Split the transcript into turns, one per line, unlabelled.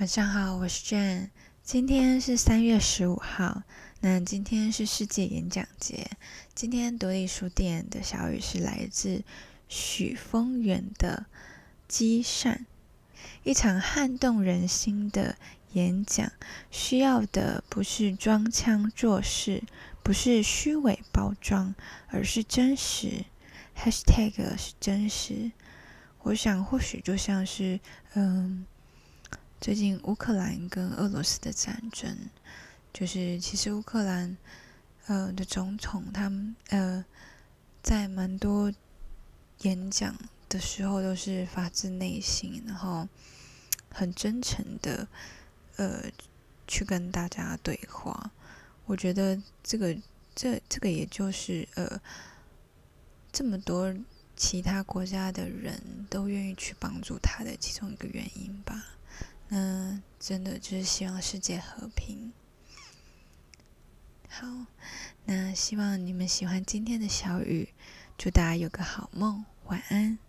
晚上好，我是 Jane。今天是三月十五号，那今天是世界演讲节。今天独立书店的小雨是来自许峰源的《积善》，一场撼动人心的演讲，需要的不是装腔作势，不是虚伪包装，而是真实。#hashtag 是真实。我想，或许就像是，嗯。最近乌克兰跟俄罗斯的战争，就是其实乌克兰呃的总统他们呃在蛮多演讲的时候都是发自内心，然后很真诚的呃去跟大家对话。我觉得这个这这个也就是呃这么多其他国家的人都愿意去帮助他的其中一个原因吧。那真的就是希望世界和平。好，那希望你们喜欢今天的小雨，祝大家有个好梦，晚安。